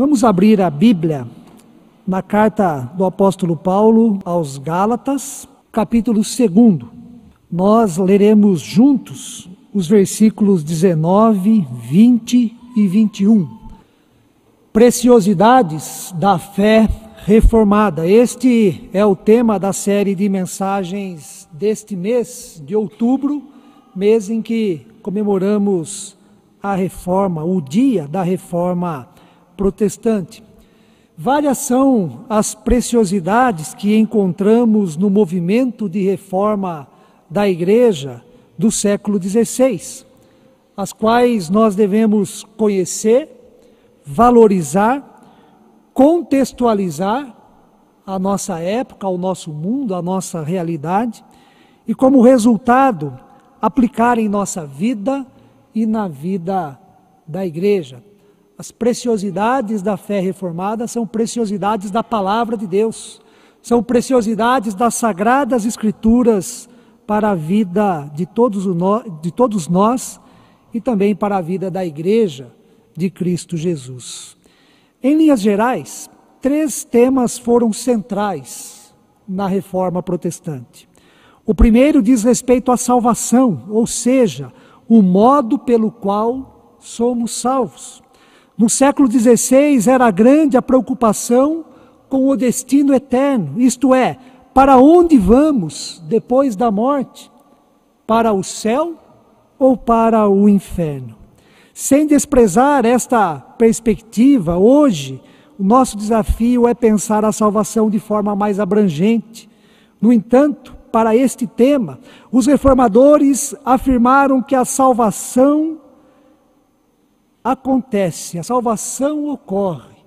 Vamos abrir a Bíblia na carta do apóstolo Paulo aos Gálatas, capítulo 2. Nós leremos juntos os versículos 19, 20 e 21. Preciosidades da fé reformada. Este é o tema da série de mensagens deste mês de outubro, mês em que comemoramos a reforma, o dia da reforma protestante. Várias são as preciosidades que encontramos no movimento de reforma da igreja do século XVI, as quais nós devemos conhecer, valorizar, contextualizar a nossa época, o nosso mundo, a nossa realidade e, como resultado, aplicar em nossa vida e na vida da igreja. As preciosidades da fé reformada são preciosidades da palavra de Deus, são preciosidades das sagradas escrituras para a vida de todos, de todos nós e também para a vida da igreja de Cristo Jesus. Em linhas gerais, três temas foram centrais na reforma protestante. O primeiro diz respeito à salvação, ou seja, o modo pelo qual somos salvos. No século XVI era grande a preocupação com o destino eterno, isto é, para onde vamos depois da morte? Para o céu ou para o inferno? Sem desprezar esta perspectiva, hoje o nosso desafio é pensar a salvação de forma mais abrangente. No entanto, para este tema, os reformadores afirmaram que a salvação acontece, a salvação ocorre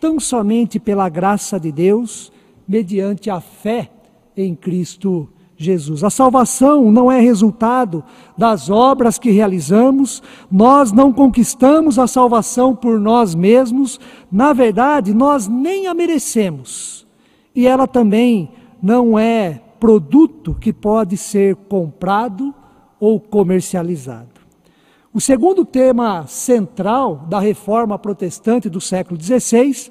tão somente pela graça de Deus, mediante a fé em Cristo Jesus. A salvação não é resultado das obras que realizamos, nós não conquistamos a salvação por nós mesmos, na verdade, nós nem a merecemos. E ela também não é produto que pode ser comprado ou comercializado. O segundo tema central da reforma protestante do século XVI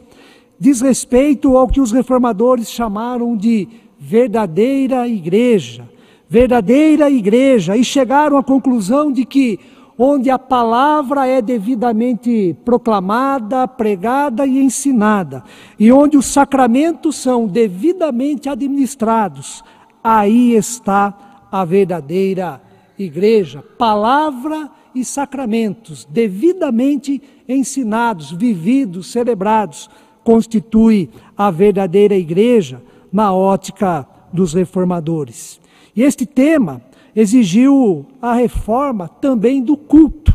diz respeito ao que os reformadores chamaram de verdadeira igreja. Verdadeira igreja. E chegaram à conclusão de que onde a palavra é devidamente proclamada, pregada e ensinada, e onde os sacramentos são devidamente administrados, aí está a verdadeira igreja. Palavra e sacramentos devidamente ensinados, vividos, celebrados, constitui a verdadeira igreja na ótica dos reformadores. E este tema exigiu a reforma também do culto.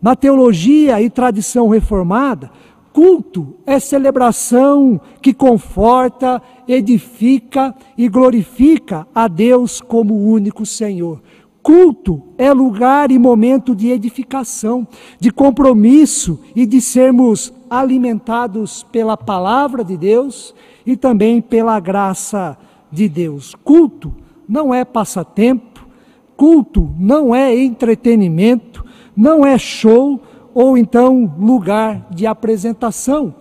Na teologia e tradição reformada, culto é celebração que conforta, edifica e glorifica a Deus como único Senhor. Culto é lugar e momento de edificação, de compromisso e de sermos alimentados pela palavra de Deus e também pela graça de Deus. Culto não é passatempo, culto não é entretenimento, não é show ou então lugar de apresentação.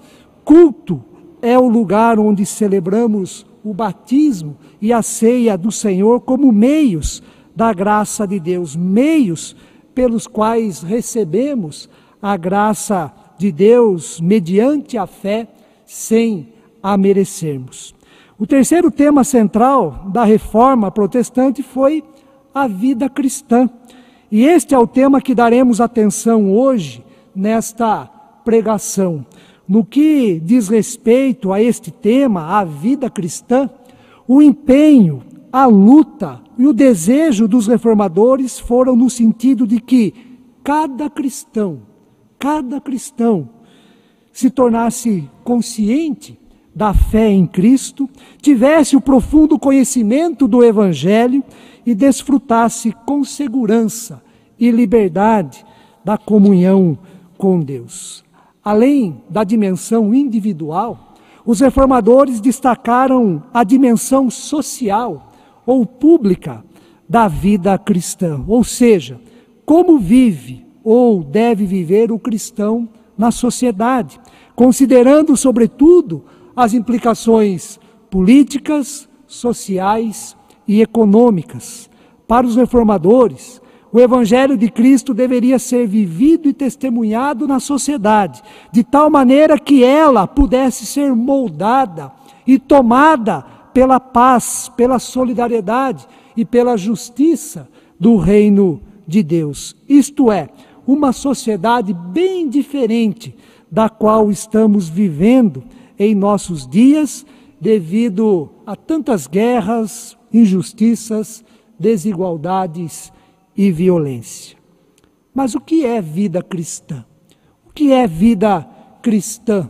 Culto é o lugar onde celebramos o batismo e a ceia do Senhor como meios da graça de Deus, meios pelos quais recebemos a graça de Deus mediante a fé, sem a merecermos. O terceiro tema central da reforma protestante foi a vida cristã. E este é o tema que daremos atenção hoje nesta pregação. No que diz respeito a este tema, a vida cristã, o empenho, a luta e o desejo dos reformadores foram no sentido de que cada cristão, cada cristão, se tornasse consciente da fé em Cristo, tivesse o profundo conhecimento do Evangelho e desfrutasse com segurança e liberdade da comunhão com Deus. Além da dimensão individual, os reformadores destacaram a dimensão social ou pública da vida cristã, ou seja, como vive ou deve viver o cristão na sociedade, considerando, sobretudo, as implicações políticas, sociais e econômicas. Para os reformadores, o Evangelho de Cristo deveria ser vivido e testemunhado na sociedade, de tal maneira que ela pudesse ser moldada e tomada pela paz, pela solidariedade e pela justiça do reino de Deus. Isto é, uma sociedade bem diferente da qual estamos vivendo em nossos dias, devido a tantas guerras, injustiças, desigualdades e violência. Mas o que é vida cristã? O que é vida cristã?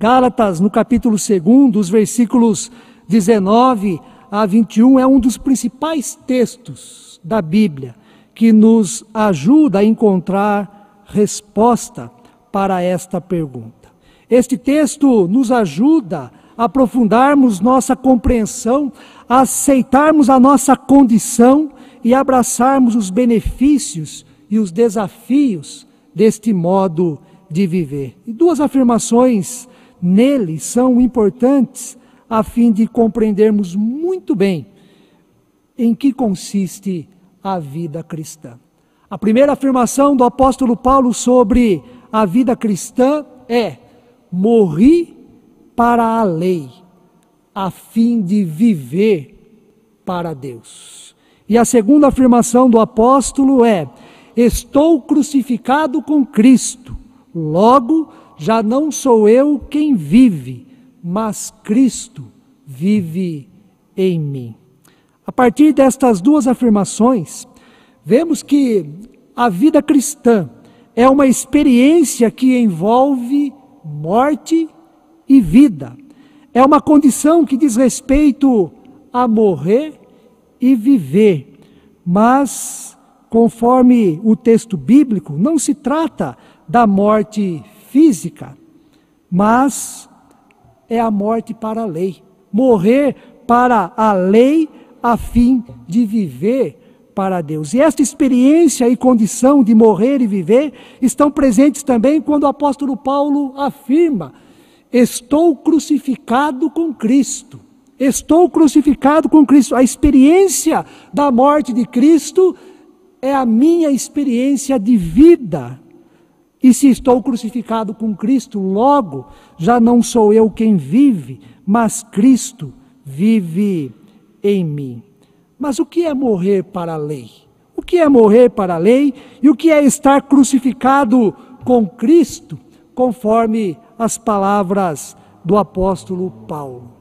Gálatas, no capítulo 2, os versículos 19 a 21, é um dos principais textos da Bíblia que nos ajuda a encontrar resposta para esta pergunta. Este texto nos ajuda a aprofundarmos nossa compreensão, a aceitarmos a nossa condição e abraçarmos os benefícios e os desafios deste modo de viver. E duas afirmações nele são importantes a fim de compreendermos muito bem em que consiste a vida cristã. A primeira afirmação do apóstolo Paulo sobre a vida cristã é: morri para a lei, a fim de viver para Deus. E a segunda afirmação do apóstolo é: estou crucificado com Cristo, logo já não sou eu quem vive, mas Cristo vive em mim. A partir destas duas afirmações, vemos que a vida cristã é uma experiência que envolve morte e vida. É uma condição que diz respeito a morrer e viver. Mas, conforme o texto bíblico, não se trata da morte física, mas é a morte para a lei. Morrer para a lei a fim de viver para Deus. E esta experiência e condição de morrer e viver estão presentes também quando o apóstolo Paulo afirma: Estou crucificado com Cristo. Estou crucificado com Cristo. A experiência da morte de Cristo é a minha experiência de vida. E se estou crucificado com Cristo, logo já não sou eu quem vive, mas Cristo vive em mim. Mas o que é morrer para a lei? O que é morrer para a lei e o que é estar crucificado com Cristo, conforme as palavras do apóstolo Paulo?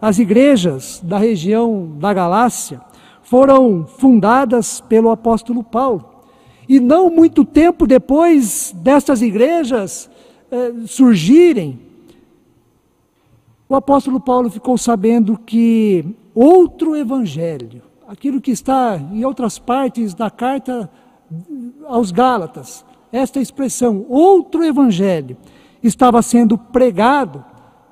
As igrejas da região da Galácia foram fundadas pelo apóstolo Paulo. E não muito tempo depois destas igrejas eh, surgirem, o apóstolo Paulo ficou sabendo que outro evangelho, aquilo que está em outras partes da carta aos Gálatas, esta expressão, outro evangelho, estava sendo pregado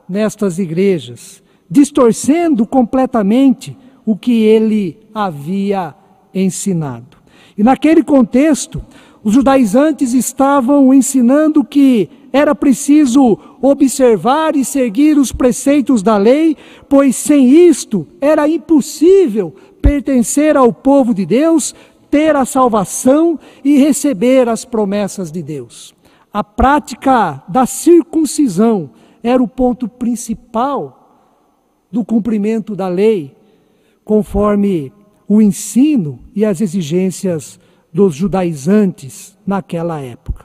nestas igrejas, distorcendo completamente o que ele havia ensinado. E naquele contexto, os judaizantes estavam ensinando que era preciso observar e seguir os preceitos da lei, pois sem isto era impossível pertencer ao povo de Deus, ter a salvação e receber as promessas de Deus. A prática da circuncisão era o ponto principal do cumprimento da lei, conforme o ensino e as exigências dos judaizantes naquela época.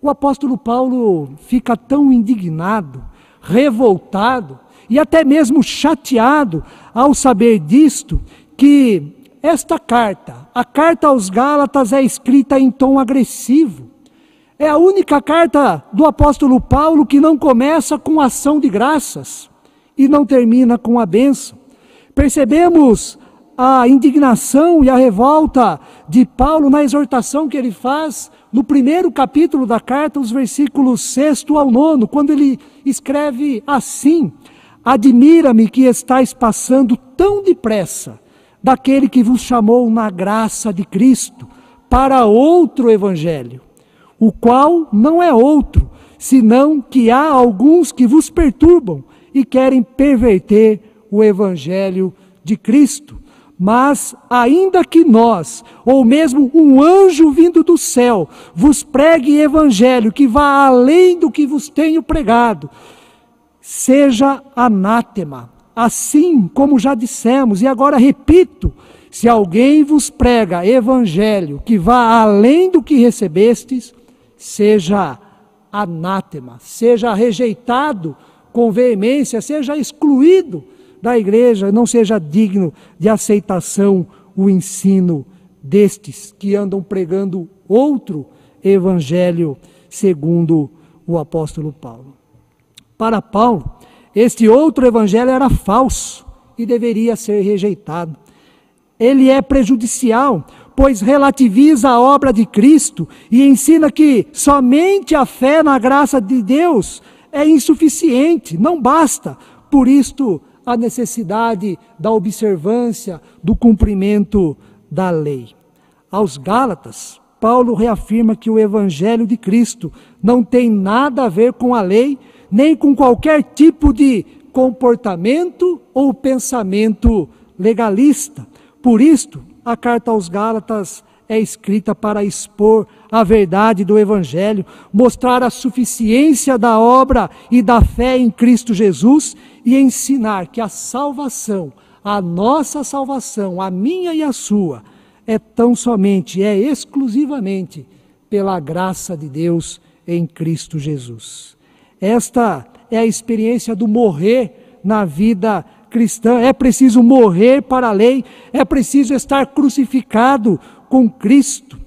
O apóstolo Paulo fica tão indignado, revoltado e até mesmo chateado ao saber disto que esta carta, a carta aos Gálatas, é escrita em tom agressivo. É a única carta do apóstolo Paulo que não começa com ação de graças e não termina com a bênção. Percebemos a indignação e a revolta de Paulo na exortação que ele faz no primeiro capítulo da carta, os versículos 6 ao 9, quando ele escreve assim: Admira-me que estáis passando tão depressa daquele que vos chamou na graça de Cristo para outro evangelho, o qual não é outro, senão que há alguns que vos perturbam e querem perverter o evangelho de Cristo. Mas, ainda que nós, ou mesmo um anjo vindo do céu, vos pregue evangelho que vá além do que vos tenho pregado, seja anátema. Assim como já dissemos, e agora repito: se alguém vos prega evangelho que vá além do que recebestes, seja anátema, seja rejeitado com veemência, seja excluído da igreja, não seja digno de aceitação o ensino destes que andam pregando outro evangelho, segundo o apóstolo Paulo. Para Paulo, este outro evangelho era falso e deveria ser rejeitado. Ele é prejudicial, pois relativiza a obra de Cristo e ensina que somente a fé na graça de Deus é insuficiente, não basta. Por isto, a necessidade da observância, do cumprimento da lei. Aos Gálatas, Paulo reafirma que o Evangelho de Cristo não tem nada a ver com a lei, nem com qualquer tipo de comportamento ou pensamento legalista. Por isto, a carta aos Gálatas é escrita para expor a verdade do Evangelho, mostrar a suficiência da obra e da fé em Cristo Jesus e ensinar que a salvação, a nossa salvação, a minha e a sua, é tão somente, é exclusivamente pela graça de Deus em Cristo Jesus. Esta é a experiência do morrer na vida cristã. É preciso morrer para a lei, é preciso estar crucificado com Cristo.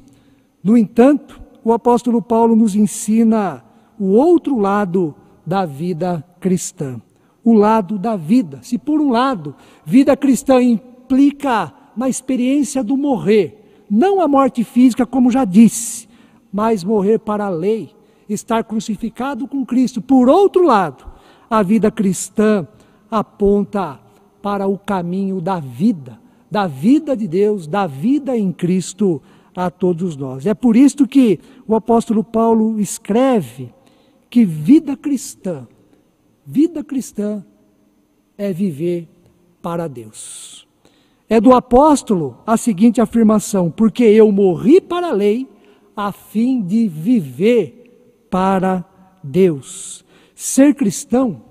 No entanto, o apóstolo Paulo nos ensina o outro lado da vida cristã o lado da vida. Se por um lado, vida cristã implica na experiência do morrer, não a morte física, como já disse, mas morrer para a lei, estar crucificado com Cristo. Por outro lado, a vida cristã aponta para o caminho da vida, da vida de Deus, da vida em Cristo a todos nós. É por isso que o apóstolo Paulo escreve que vida cristã Vida cristã é viver para Deus. É do apóstolo a seguinte afirmação: porque eu morri para a lei, a fim de viver para Deus. Ser cristão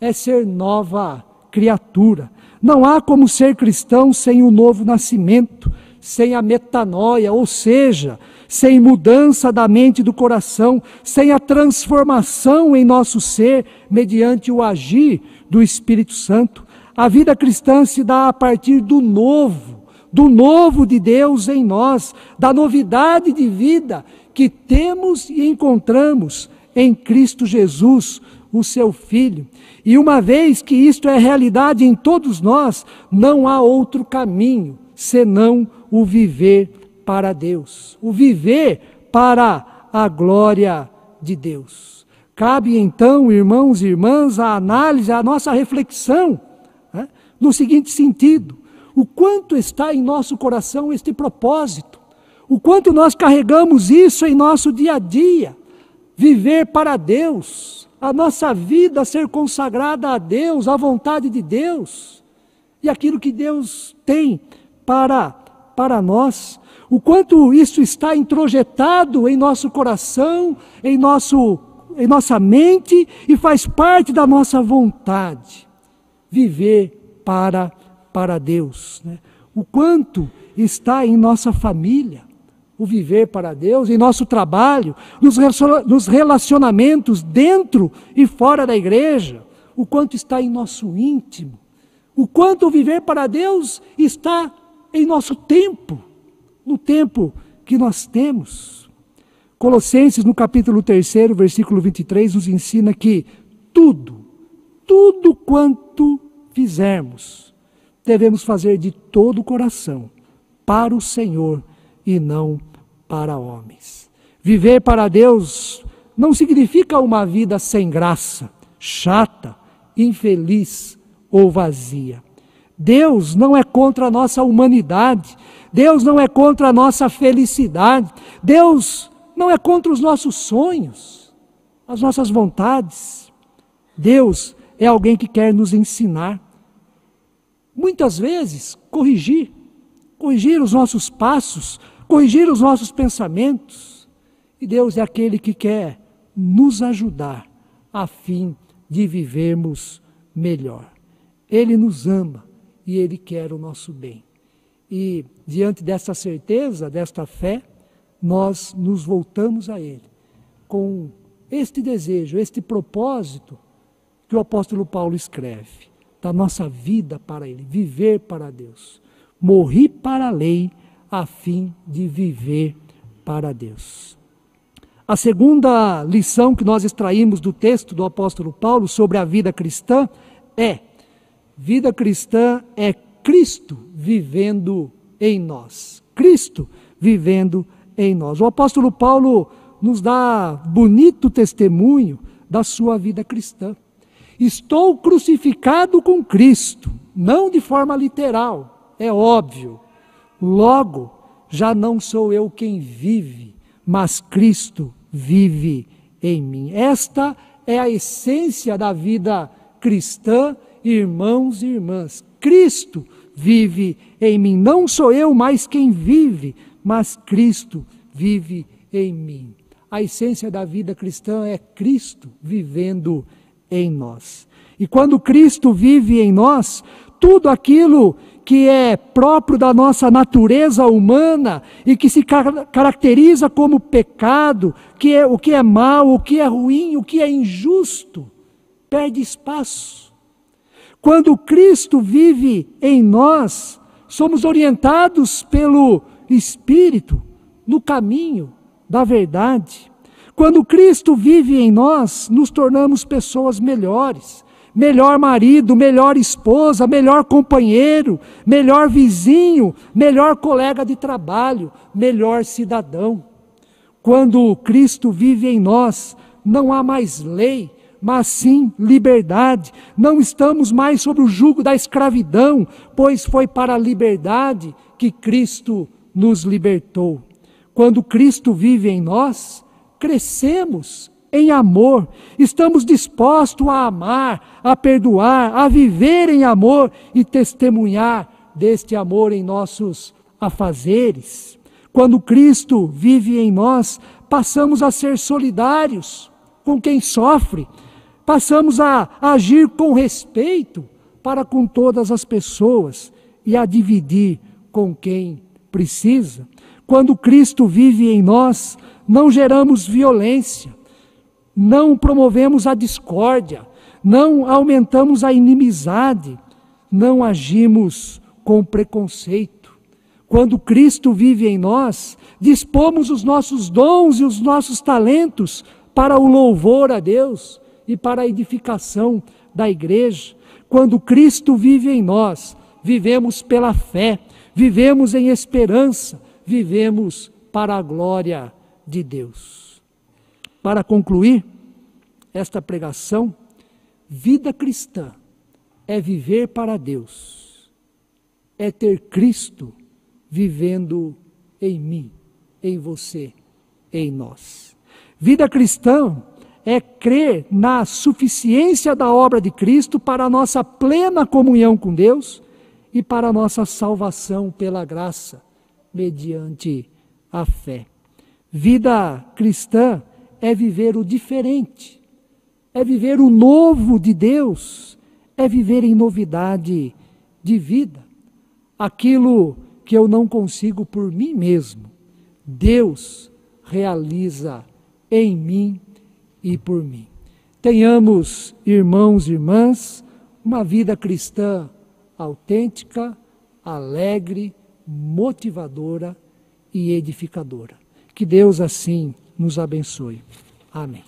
é ser nova criatura. Não há como ser cristão sem o novo nascimento, sem a metanoia, ou seja, sem mudança da mente e do coração, sem a transformação em nosso ser mediante o agir do Espírito Santo. A vida cristã se dá a partir do novo, do novo de Deus em nós, da novidade de vida que temos e encontramos em Cristo Jesus, o seu Filho. E uma vez que isto é realidade em todos nós, não há outro caminho senão o viver para Deus, o viver para a glória de Deus. Cabe então, irmãos e irmãs, a análise, a nossa reflexão, né, no seguinte sentido: o quanto está em nosso coração este propósito, o quanto nós carregamos isso em nosso dia a dia, viver para Deus, a nossa vida ser consagrada a Deus, à vontade de Deus, e aquilo que Deus tem para, para nós o quanto isso está introjetado em nosso coração, em, nosso, em nossa mente e faz parte da nossa vontade. Viver para, para Deus. Né? O quanto está em nossa família, o viver para Deus, em nosso trabalho, nos relacionamentos dentro e fora da igreja, o quanto está em nosso íntimo, o quanto o viver para Deus está em nosso tempo no tempo que nós temos. Colossenses, no capítulo 3, versículo 23, nos ensina que tudo, tudo quanto fizermos, devemos fazer de todo o coração, para o Senhor e não para homens. Viver para Deus não significa uma vida sem graça, chata, infeliz ou vazia. Deus não é contra a nossa humanidade, Deus não é contra a nossa felicidade, Deus não é contra os nossos sonhos, as nossas vontades. Deus é alguém que quer nos ensinar. Muitas vezes, corrigir, corrigir os nossos passos, corrigir os nossos pensamentos. E Deus é aquele que quer nos ajudar a fim de vivermos melhor. Ele nos ama e Ele quer o nosso bem. E diante dessa certeza, desta fé, nós nos voltamos a Ele com este desejo, este propósito que o apóstolo Paulo escreve, da nossa vida para Ele, viver para Deus. Morri para a lei a fim de viver para Deus. A segunda lição que nós extraímos do texto do apóstolo Paulo sobre a vida cristã é: vida cristã é Cristo vivendo em nós. Cristo vivendo em nós. O apóstolo Paulo nos dá bonito testemunho da sua vida cristã. Estou crucificado com Cristo, não de forma literal, é óbvio. Logo, já não sou eu quem vive, mas Cristo vive em mim. Esta é a essência da vida cristã, irmãos e irmãs. Cristo vive em mim. Não sou eu mais quem vive, mas Cristo vive em mim. A essência da vida cristã é Cristo vivendo em nós. E quando Cristo vive em nós, tudo aquilo que é próprio da nossa natureza humana e que se car caracteriza como pecado, que é o que é mal, o que é ruim, o que é injusto, perde espaço. Quando Cristo vive em nós, somos orientados pelo Espírito no caminho da verdade. Quando Cristo vive em nós, nos tornamos pessoas melhores melhor marido, melhor esposa, melhor companheiro, melhor vizinho, melhor colega de trabalho, melhor cidadão. Quando Cristo vive em nós, não há mais lei, mas sim liberdade. Não estamos mais sob o jugo da escravidão, pois foi para a liberdade que Cristo nos libertou. Quando Cristo vive em nós, crescemos em amor, estamos dispostos a amar, a perdoar, a viver em amor e testemunhar deste amor em nossos afazeres. Quando Cristo vive em nós, passamos a ser solidários com quem sofre, passamos a agir com respeito para com todas as pessoas e a dividir com quem precisa. Quando Cristo vive em nós, não geramos violência, não promovemos a discórdia, não aumentamos a inimizade, não agimos com preconceito. Quando Cristo vive em nós, dispomos os nossos dons e os nossos talentos para o louvor a Deus e para a edificação da igreja. Quando Cristo vive em nós, vivemos pela fé, vivemos em esperança, vivemos para a glória de Deus. Para concluir esta pregação, vida cristã é viver para Deus, é ter Cristo vivendo em mim, em você, em nós. Vida cristã é crer na suficiência da obra de Cristo para a nossa plena comunhão com Deus e para a nossa salvação pela graça, mediante a fé. Vida cristã é viver o diferente, é viver o novo de Deus, é viver em novidade de vida. Aquilo que eu não consigo por mim mesmo, Deus realiza em mim e por mim. Tenhamos, irmãos e irmãs, uma vida cristã autêntica, alegre, motivadora e edificadora. Que Deus assim nos abençoe. Amém.